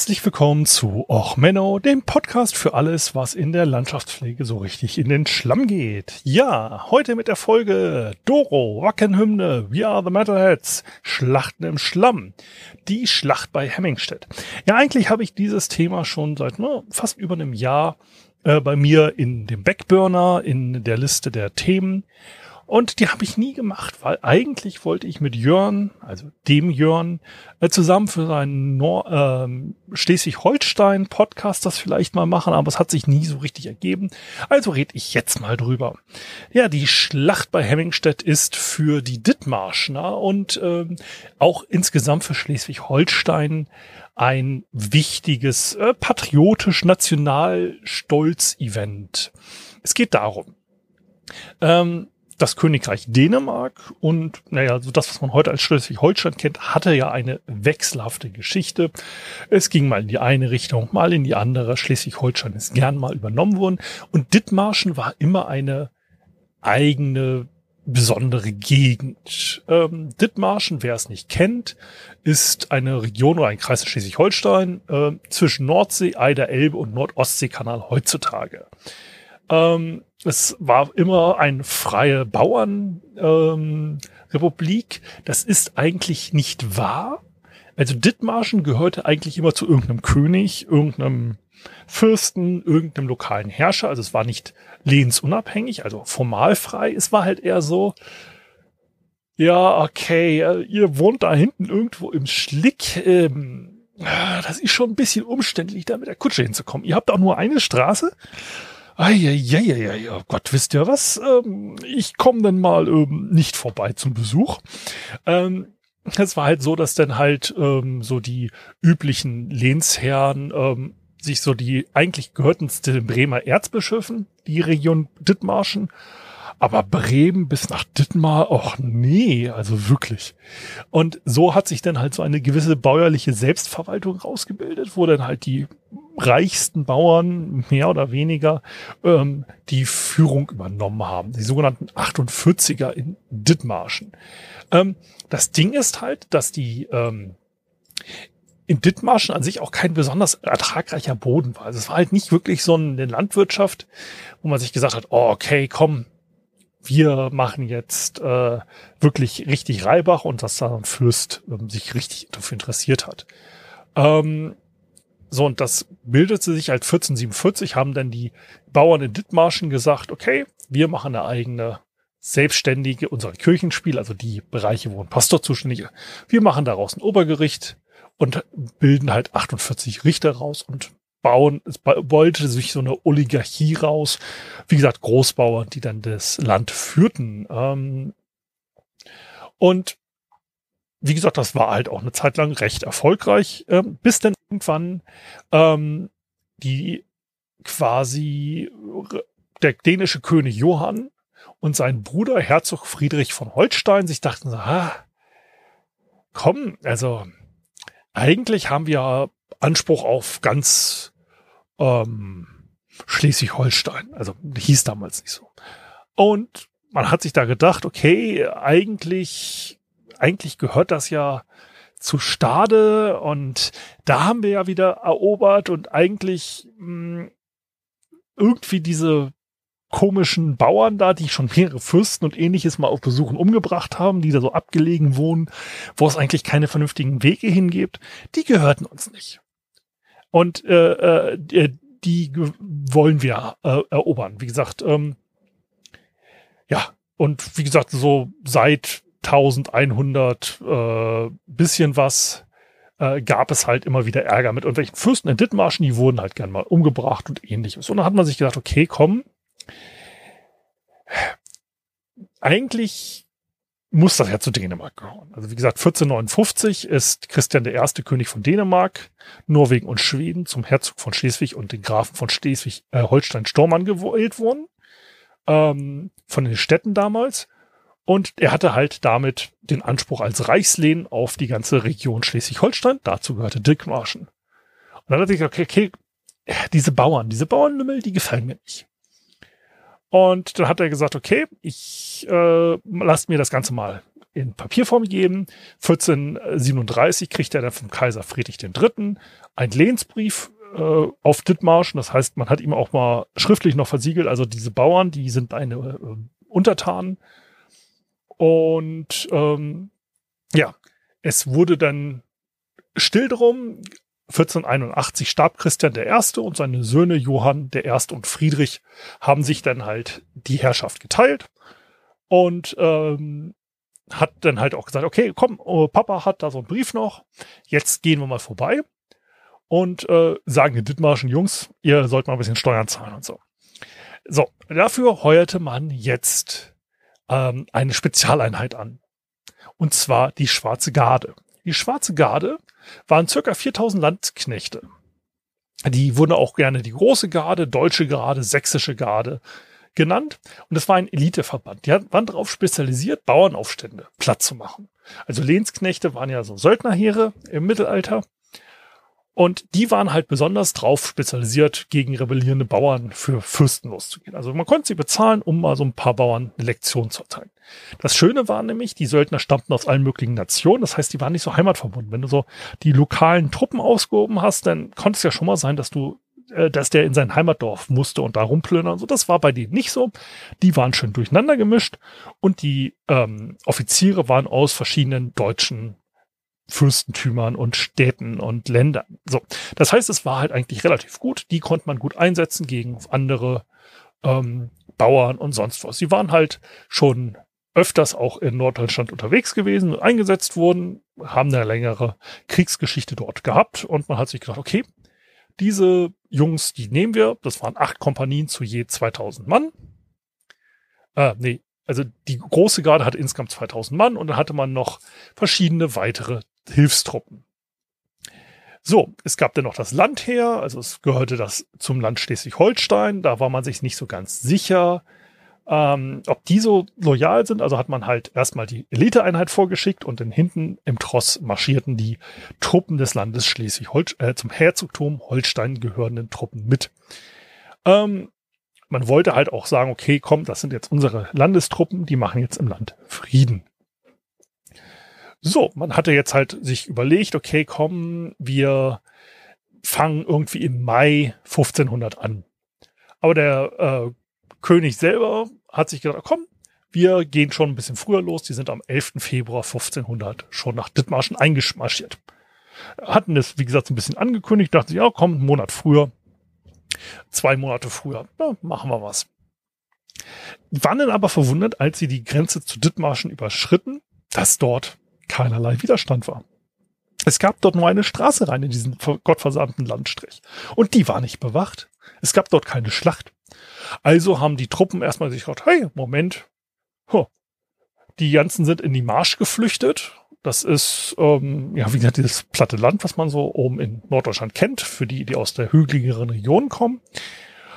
Herzlich willkommen zu Och Menno, dem Podcast für alles, was in der Landschaftspflege so richtig in den Schlamm geht. Ja, heute mit der Folge Doro, Wackenhymne, We Are the Metalheads, Schlachten im Schlamm, die Schlacht bei Hemmingstedt. Ja, eigentlich habe ich dieses Thema schon seit ne, fast über einem Jahr äh, bei mir in dem Backburner, in der Liste der Themen. Und die habe ich nie gemacht, weil eigentlich wollte ich mit Jörn, also dem Jörn, äh, zusammen für seinen Nor ähm, Schleswig-Holstein-Podcast das vielleicht mal machen, aber es hat sich nie so richtig ergeben. Also red ich jetzt mal drüber. Ja, die Schlacht bei Hemmingstedt ist für die Dithmarschner und ähm, auch insgesamt für Schleswig-Holstein ein wichtiges äh, patriotisch-national-Stolz-Event. Es geht darum, ähm, das Königreich Dänemark und naja, so das, was man heute als Schleswig-Holstein kennt, hatte ja eine wechselhafte Geschichte. Es ging mal in die eine Richtung, mal in die andere. Schleswig-Holstein ist gern mal übernommen worden und Dithmarschen war immer eine eigene besondere Gegend. Ähm, Dithmarschen, wer es nicht kennt, ist eine Region oder ein Kreis in Schleswig-Holstein äh, zwischen Nordsee, Eider, Elbe und Nordostseekanal heutzutage. Ähm, es war immer eine freie Bauernrepublik. Ähm, das ist eigentlich nicht wahr. Also Dithmarschen gehörte eigentlich immer zu irgendeinem König, irgendeinem Fürsten, irgendeinem lokalen Herrscher. Also es war nicht lehnsunabhängig, also formalfrei. Es war halt eher so, ja, okay, äh, ihr wohnt da hinten irgendwo im Schlick. Ähm, das ist schon ein bisschen umständlich, da mit der Kutsche hinzukommen. Ihr habt auch nur eine Straße. Eieieiei, oh Gott, wisst ihr was? Ähm, ich komme dann mal ähm, nicht vorbei zum Besuch. Ähm, es war halt so, dass dann halt ähm, so die üblichen Lehnsherren ähm, sich so die eigentlich gehörten zu den Bremer Erzbischöfen, die Region Dithmarschen, aber Bremen bis nach Dittmar, och nee, also wirklich. Und so hat sich dann halt so eine gewisse bäuerliche Selbstverwaltung rausgebildet, wo dann halt die reichsten Bauern mehr oder weniger ähm, die Führung übernommen haben. Die sogenannten 48er in Dithmarschen. Ähm, das Ding ist halt, dass die ähm, in Dithmarschen an sich auch kein besonders ertragreicher Boden war. Also es war halt nicht wirklich so eine Landwirtschaft, wo man sich gesagt hat, oh, okay, komm, wir machen jetzt äh, wirklich richtig Reibach und dass da ein Fürst ähm, sich richtig dafür interessiert hat. Ähm, so, und das bildete sich als 1447, haben dann die Bauern in Dithmarschen gesagt, okay, wir machen eine eigene selbstständige, unser Kirchenspiel, also die Bereiche, wo ein Pastor zuständig ist. Wir machen daraus ein Obergericht und bilden halt 48 Richter raus und bauen, es wollte sich so eine Oligarchie raus. Wie gesagt, Großbauern, die dann das Land führten. Ähm, und wie gesagt, das war halt auch eine Zeit lang recht erfolgreich, äh, bis dann irgendwann ähm, die quasi der dänische König Johann und sein Bruder Herzog Friedrich von Holstein sich dachten, ah, komm, also eigentlich haben wir Anspruch auf ganz ähm, Schleswig-Holstein. Also hieß damals nicht so. Und man hat sich da gedacht, okay, eigentlich eigentlich gehört das ja zu Stade und da haben wir ja wieder erobert und eigentlich mh, hm, irgendwie diese komischen Bauern da, die schon mehrere Fürsten und ähnliches mal auf Besuchen umgebracht haben, die da so abgelegen wohnen, wo es eigentlich keine vernünftigen Wege hingibt, die gehörten uns nicht. Und äh, äh, die wollen wir äh, erobern. Wie gesagt, ähm, ja, und wie gesagt, so seit 1100 äh, bisschen was äh, gab es halt immer wieder Ärger mit irgendwelchen Fürsten in Dithmarschen, die wurden halt gern mal umgebracht und ähnliches. Und dann hat man sich gedacht, okay, komm, eigentlich muss das ja zu Dänemark gehören. Also wie gesagt, 1459 ist Christian der erste König von Dänemark, Norwegen und Schweden zum Herzog von Schleswig und den Grafen von Schleswig, äh, Holstein-Stormann gewählt worden. Ähm, von den Städten damals. Und er hatte halt damit den Anspruch als Reichslehen auf die ganze Region Schleswig-Holstein. Dazu gehörte Dithmarschen. Und dann hat er gesagt, okay, okay, diese Bauern, diese Bauernlümmel, die gefallen mir nicht. Und dann hat er gesagt, okay, ich äh, lasst mir das Ganze mal in Papierform geben. 1437 kriegt er dann vom Kaiser Friedrich III. ein Lehnsbrief äh, auf Dithmarschen. Das heißt, man hat ihm auch mal schriftlich noch versiegelt, also diese Bauern, die sind eine äh, Untertanen. Und ähm, ja, es wurde dann still drum. 1481 starb Christian I. und seine Söhne Johann I. und Friedrich haben sich dann halt die Herrschaft geteilt und ähm, hat dann halt auch gesagt, okay, komm, oh, Papa hat da so einen Brief noch, jetzt gehen wir mal vorbei und äh, sagen den Dithmarschen Jungs, ihr sollt mal ein bisschen Steuern zahlen und so. So, dafür heuerte man jetzt ähm, eine Spezialeinheit an. Und zwar die Schwarze Garde. Die Schwarze Garde waren circa 4000 Landknechte. Die wurden auch gerne die Große Garde, Deutsche Garde, Sächsische Garde genannt. Und es war ein Eliteverband. Die waren darauf spezialisiert, Bauernaufstände platt zu machen. Also Lehnsknechte waren ja so Söldnerheere im Mittelalter. Und die waren halt besonders drauf spezialisiert, gegen rebellierende Bauern für Fürsten loszugehen. Also man konnte sie bezahlen, um mal so ein paar Bauern eine Lektion zu erteilen. Das Schöne war nämlich, die Söldner stammten aus allen möglichen Nationen. Das heißt, die waren nicht so heimatverbunden. Wenn du so die lokalen Truppen ausgehoben hast, dann konnte es ja schon mal sein, dass du äh, dass der in sein Heimatdorf musste und da rumplündern. So, das war bei denen nicht so. Die waren schön durcheinander gemischt und die ähm, Offiziere waren aus verschiedenen deutschen Fürstentümern und Städten und Ländern. So, das heißt, es war halt eigentlich relativ gut. Die konnte man gut einsetzen gegen andere ähm, Bauern und sonst was. Sie waren halt schon öfters auch in Norddeutschland unterwegs gewesen und eingesetzt wurden, haben eine längere Kriegsgeschichte dort gehabt und man hat sich gedacht, okay, diese Jungs, die nehmen wir. Das waren acht Kompanien zu je 2000 Mann. Äh, nee, also die große Garde hatte insgesamt 2000 Mann und dann hatte man noch verschiedene weitere Hilfstruppen. So, es gab dann noch das Landheer, also es gehörte das zum Land Schleswig-Holstein. Da war man sich nicht so ganz sicher, ähm, ob die so loyal sind. Also hat man halt erstmal die Eliteeinheit vorgeschickt und dann hinten im Tross marschierten die Truppen des Landes Schleswig-Holstein, äh, zum Herzogtum Holstein gehörenden Truppen mit. Ähm, man wollte halt auch sagen, okay, komm, das sind jetzt unsere Landestruppen, die machen jetzt im Land Frieden. So, man hatte jetzt halt sich überlegt, okay, komm, wir fangen irgendwie im Mai 1500 an. Aber der äh, König selber hat sich gedacht, komm, wir gehen schon ein bisschen früher los. Die sind am 11. Februar 1500 schon nach Dithmarschen eingeschmarschiert. Hatten es, wie gesagt, ein bisschen angekündigt, dachten sie, ja, komm, einen Monat früher, zwei Monate früher, ja, machen wir was. Waren dann aber verwundert, als sie die Grenze zu Dithmarschen überschritten, dass dort keinerlei Widerstand war. Es gab dort nur eine Straße rein in diesen gottversamten Landstrich. Und die war nicht bewacht. Es gab dort keine Schlacht. Also haben die Truppen erstmal sich gedacht, hey, Moment, huh, die ganzen sind in die Marsch geflüchtet. Das ist, ähm, ja, wie gesagt, dieses platte Land, was man so oben in Norddeutschland kennt, für die, die aus der hügeligeren Region kommen.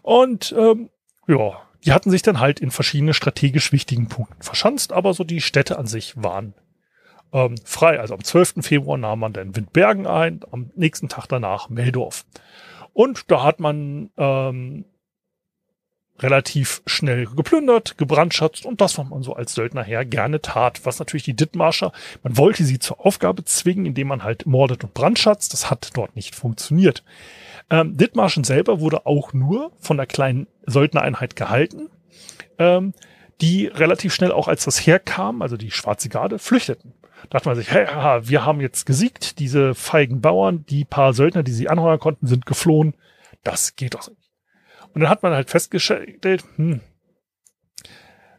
Und ähm, ja, die hatten sich dann halt in verschiedene strategisch wichtigen Punkten verschanzt, aber so die Städte an sich waren ähm, frei. Also am 12. Februar nahm man dann Windbergen ein, am nächsten Tag danach Meldorf. Und da hat man ähm, relativ schnell geplündert, gebrandschatzt und das, was man so als Söldnerherr gerne tat. Was natürlich die Dittmarscher, man wollte sie zur Aufgabe zwingen, indem man halt mordet und brandschatzt. Das hat dort nicht funktioniert. Ähm, Dithmarschen selber wurde auch nur von der kleinen Söldnereinheit gehalten, ähm, die relativ schnell auch als das herkam, also die Schwarze Garde, flüchteten dachte man sich, hey, wir haben jetzt gesiegt, diese feigen Bauern, die paar Söldner, die sie anheuern konnten, sind geflohen. Das geht doch nicht. Und dann hat man halt festgestellt, hm,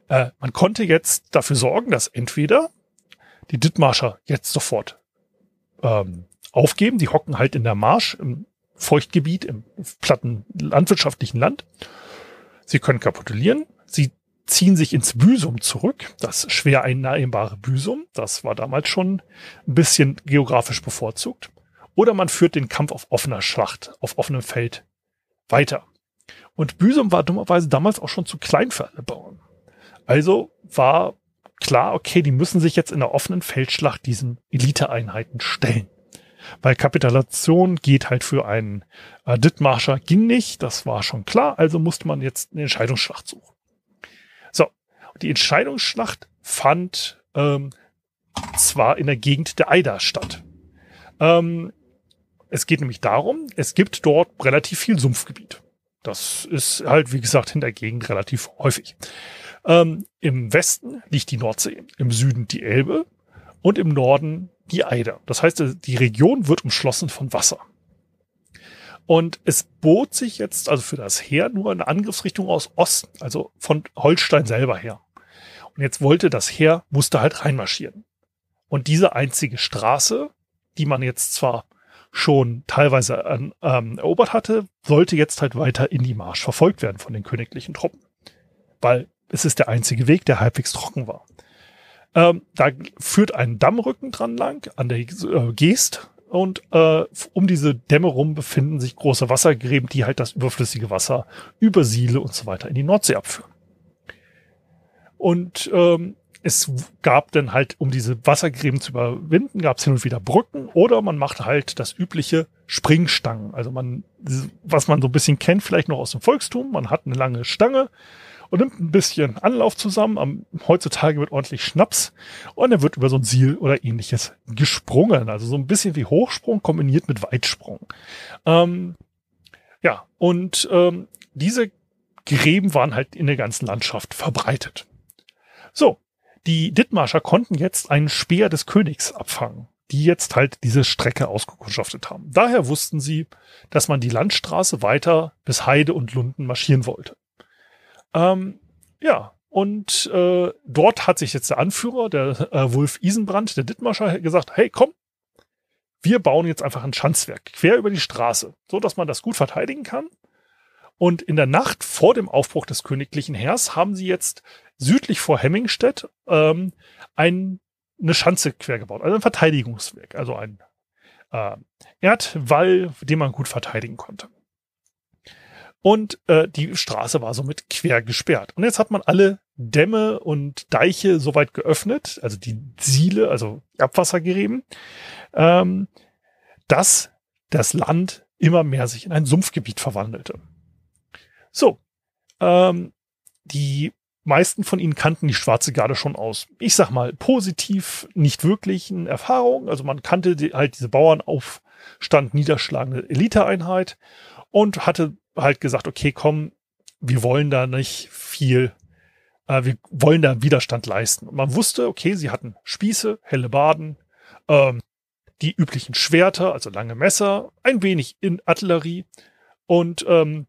äh, man konnte jetzt dafür sorgen, dass entweder die Dittmarscher jetzt sofort ähm, aufgeben, die hocken halt in der Marsch im Feuchtgebiet, im platten landwirtschaftlichen Land. Sie können kapitulieren, sie ziehen sich ins Büsum zurück, das schwer einnehmbare Büsum. Das war damals schon ein bisschen geografisch bevorzugt. Oder man führt den Kampf auf offener Schlacht, auf offenem Feld weiter. Und Büsum war dummerweise damals auch schon zu klein für alle Bauern. Also war klar, okay, die müssen sich jetzt in der offenen Feldschlacht diesen Eliteeinheiten stellen. Weil Kapitulation geht halt für einen äh, Dittmarscher ging nicht, das war schon klar, also musste man jetzt eine Entscheidungsschlacht suchen. Die Entscheidungsschlacht fand ähm, zwar in der Gegend der Eider statt. Ähm, es geht nämlich darum, es gibt dort relativ viel Sumpfgebiet. Das ist halt, wie gesagt, in der Gegend relativ häufig. Ähm, Im Westen liegt die Nordsee, im Süden die Elbe und im Norden die Eider. Das heißt, die Region wird umschlossen von Wasser. Und es bot sich jetzt also für das Heer nur eine Angriffsrichtung aus Osten, also von Holstein selber her. Und jetzt wollte das Heer, musste halt reinmarschieren. Und diese einzige Straße, die man jetzt zwar schon teilweise an, ähm, erobert hatte, sollte jetzt halt weiter in die Marsch verfolgt werden von den königlichen Truppen. Weil es ist der einzige Weg, der halbwegs trocken war. Ähm, da führt ein Dammrücken dran lang an der äh, Geest und äh, um diese Dämme rum befinden sich große Wassergräben, die halt das überflüssige Wasser über Siele und so weiter in die Nordsee abführen. Und ähm, es gab dann halt, um diese Wassergräben zu überwinden, gab es hin und wieder Brücken oder man macht halt das übliche Springstangen. Also man, was man so ein bisschen kennt, vielleicht noch aus dem Volkstum, man hat eine lange Stange, und nimmt ein bisschen Anlauf zusammen. Am, heutzutage wird ordentlich Schnaps und er wird über so ein Siel oder ähnliches gesprungen. Also so ein bisschen wie Hochsprung kombiniert mit Weitsprung. Ähm, ja, und ähm, diese Gräben waren halt in der ganzen Landschaft verbreitet. So, die Dithmarscher konnten jetzt einen Speer des Königs abfangen, die jetzt halt diese Strecke ausgekundschaftet haben. Daher wussten sie, dass man die Landstraße weiter bis Heide und Lunden marschieren wollte. Ähm, ja, und äh, dort hat sich jetzt der Anführer, der äh, Wolf Isenbrand, der Dittmarscher, gesagt, hey, komm, wir bauen jetzt einfach ein Schanzwerk quer über die Straße, so dass man das gut verteidigen kann. Und in der Nacht vor dem Aufbruch des königlichen Heers haben sie jetzt südlich vor Hemmingstedt ähm, ein, eine Schanze quer gebaut, also ein Verteidigungswerk, also ein äh, Erdwall, den man gut verteidigen konnte. Und äh, die Straße war somit quer gesperrt. Und jetzt hat man alle Dämme und Deiche soweit geöffnet, also die Siele, also Abwassergräben, ähm, dass das Land immer mehr sich in ein Sumpfgebiet verwandelte. So, ähm, die meisten von ihnen kannten die Schwarze Garde schon aus. Ich sag mal, positiv, nicht wirklich eine Erfahrung. Also man kannte die, halt diese Bauernaufstand niederschlagende Eliteeinheit und hatte halt gesagt, okay, komm, wir wollen da nicht viel, äh, wir wollen da Widerstand leisten. Und man wusste, okay, sie hatten Spieße, helle Baden, ähm, die üblichen Schwerter, also lange Messer, ein wenig in Artillerie und ähm,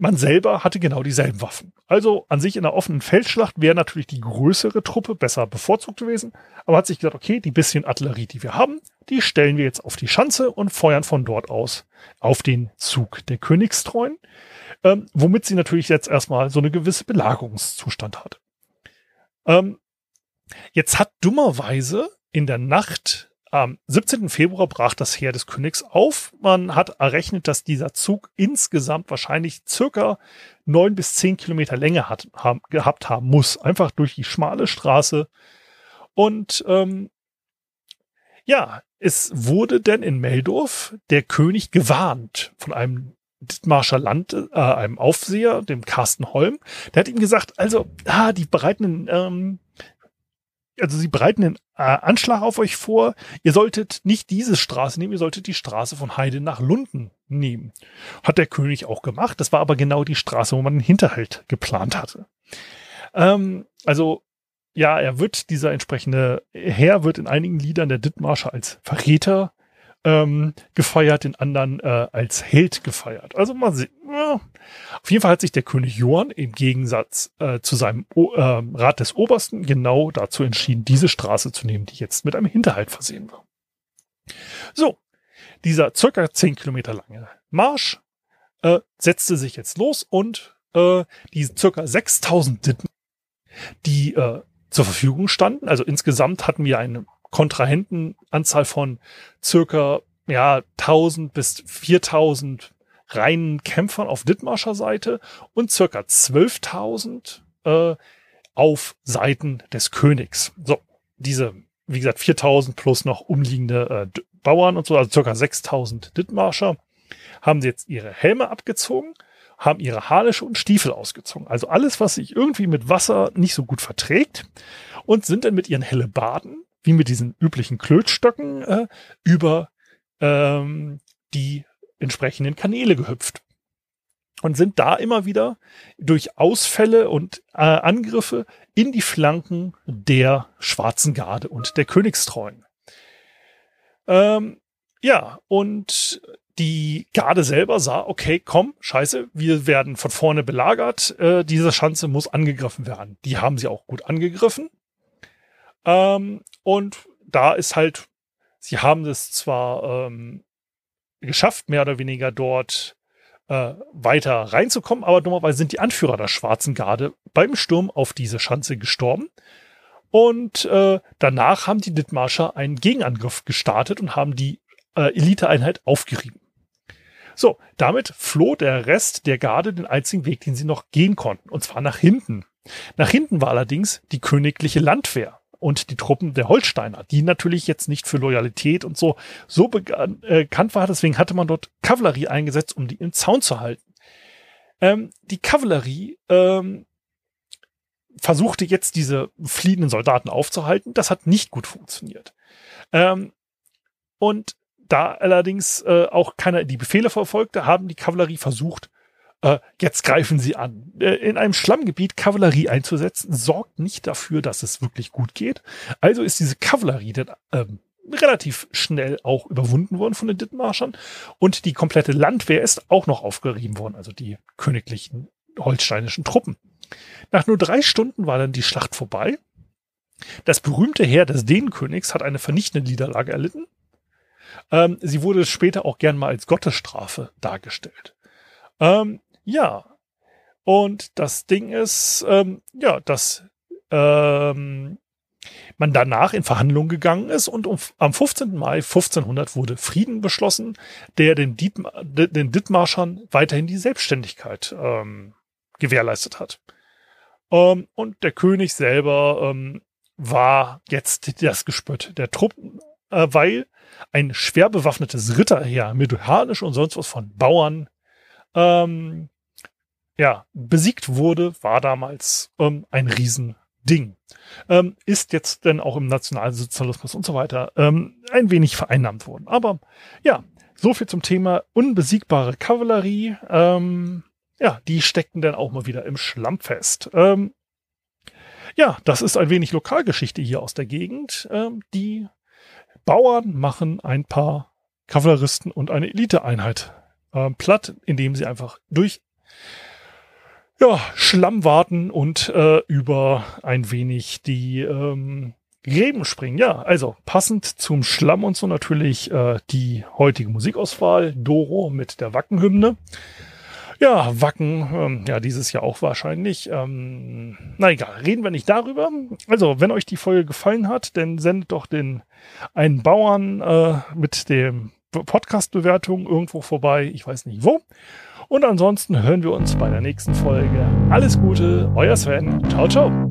man selber hatte genau dieselben Waffen. Also an sich in einer offenen Feldschlacht wäre natürlich die größere Truppe besser bevorzugt gewesen, aber hat sich gesagt, okay, die bisschen Artillerie, die wir haben, die stellen wir jetzt auf die Schanze und feuern von dort aus auf den Zug der Königstreuen, ähm, womit sie natürlich jetzt erstmal so eine gewisse Belagerungszustand hat. Ähm, jetzt hat dummerweise in der Nacht am 17. Februar brach das Heer des Königs auf. Man hat errechnet, dass dieser Zug insgesamt wahrscheinlich circa neun bis zehn Kilometer Länge hat, haben, gehabt haben muss. Einfach durch die schmale Straße. Und ähm, ja, es wurde denn in Meldorf der König gewarnt von einem Dittmarscher Land, äh, einem Aufseher, dem Carsten Holm. Der hat ihm gesagt, also, ah, die bereiten ähm, also sie bereiten einen äh, Anschlag auf euch vor. Ihr solltet nicht diese Straße nehmen, ihr solltet die Straße von Heide nach Lunden nehmen. Hat der König auch gemacht. Das war aber genau die Straße, wo man einen Hinterhalt geplant hatte. Ähm, also ja, er wird, dieser entsprechende Herr wird in einigen Liedern der Dittmarscher als Verräter ähm, gefeiert, den anderen äh, als Held gefeiert. Also mal sehen. Ja. Auf jeden Fall hat sich der König Johann im Gegensatz äh, zu seinem o äh, Rat des Obersten genau dazu entschieden, diese Straße zu nehmen, die jetzt mit einem Hinterhalt versehen war. So, dieser circa zehn Kilometer lange Marsch äh, setzte sich jetzt los und äh, die circa 6000 Ditten, die äh, zur Verfügung standen, also insgesamt hatten wir eine Kontrahentenanzahl von circa ja 1000 bis 4000 reinen Kämpfern auf Dithmarscher Seite und circa 12.000 äh, auf Seiten des Königs. So, diese, wie gesagt, 4000 plus noch umliegende äh, Bauern und so, also circa 6000 Dithmarscher, haben sie jetzt ihre Helme abgezogen, haben ihre Harnische und Stiefel ausgezogen. Also alles, was sich irgendwie mit Wasser nicht so gut verträgt und sind dann mit ihren Hellebaden, wie mit diesen üblichen Klötstöcken, äh, über ähm, die entsprechenden Kanäle gehüpft und sind da immer wieder durch Ausfälle und äh, Angriffe in die Flanken der Schwarzen Garde und der Königstreuen. Ähm, ja, und die Garde selber sah, okay, komm, scheiße, wir werden von vorne belagert, äh, diese Schanze muss angegriffen werden. Die haben sie auch gut angegriffen. Ähm, und da ist halt, sie haben es zwar ähm, geschafft, mehr oder weniger dort äh, weiter reinzukommen, aber dummerweise sind die Anführer der Schwarzen Garde beim Sturm auf diese Schanze gestorben. Und äh, danach haben die Dithmarscher einen Gegenangriff gestartet und haben die äh, Eliteeinheit aufgerieben. So, damit floh der Rest der Garde den einzigen Weg, den sie noch gehen konnten, und zwar nach hinten. Nach hinten war allerdings die königliche Landwehr und die Truppen der Holsteiner, die natürlich jetzt nicht für Loyalität und so so bekannt äh, war. Deswegen hatte man dort Kavallerie eingesetzt, um die im Zaun zu halten. Ähm, die Kavallerie ähm, versuchte jetzt diese fliehenden Soldaten aufzuhalten. Das hat nicht gut funktioniert. Ähm, und da allerdings äh, auch keiner die Befehle verfolgte, haben die Kavallerie versucht, äh, jetzt greifen sie an. Äh, in einem Schlammgebiet Kavallerie einzusetzen, sorgt nicht dafür, dass es wirklich gut geht. Also ist diese Kavallerie dann ähm, relativ schnell auch überwunden worden von den Dithmarschern und die komplette Landwehr ist auch noch aufgerieben worden, also die königlichen holsteinischen Truppen. Nach nur drei Stunden war dann die Schlacht vorbei. Das berühmte Heer des Dänenkönigs hat eine vernichtende Niederlage erlitten. Ähm, sie wurde später auch gern mal als Gottesstrafe dargestellt. Ähm, ja. Und das Ding ist, ähm, ja, dass ähm, man danach in Verhandlungen gegangen ist und um, am 15. Mai 1500 wurde Frieden beschlossen, der den, Diet, den Dithmarschern weiterhin die Selbstständigkeit ähm, gewährleistet hat. Ähm, und der König selber ähm, war jetzt das Gespött der Truppen, äh, weil ein schwer bewaffnetes Ritterheer mit Harnisch und sonst was von Bauern ähm, ja, besiegt wurde, war damals ähm, ein Riesending. Ähm, ist jetzt denn auch im Nationalsozialismus und so weiter ähm, ein wenig vereinnahmt worden. Aber ja, so viel zum Thema unbesiegbare Kavallerie. Ähm, ja, die steckten dann auch mal wieder im Schlamm fest. Ähm, ja, das ist ein wenig Lokalgeschichte hier aus der Gegend. Ähm, die Bauern machen ein paar Kavalleristen und eine Eliteeinheit äh, platt, indem sie einfach durch ja, Schlamm warten und äh, über ein wenig die ähm, Gräben springen. Ja, also passend zum Schlamm und so natürlich äh, die heutige Musikauswahl. Doro mit der Wackenhymne. Ja, Wacken, ähm, ja, dieses Jahr auch wahrscheinlich. Ähm, na egal, reden wir nicht darüber. Also, wenn euch die Folge gefallen hat, dann sendet doch den einen Bauern äh, mit dem Podcast-Bewertung irgendwo vorbei. Ich weiß nicht wo. Und ansonsten hören wir uns bei der nächsten Folge. Alles Gute, euer Sven. Ciao, ciao.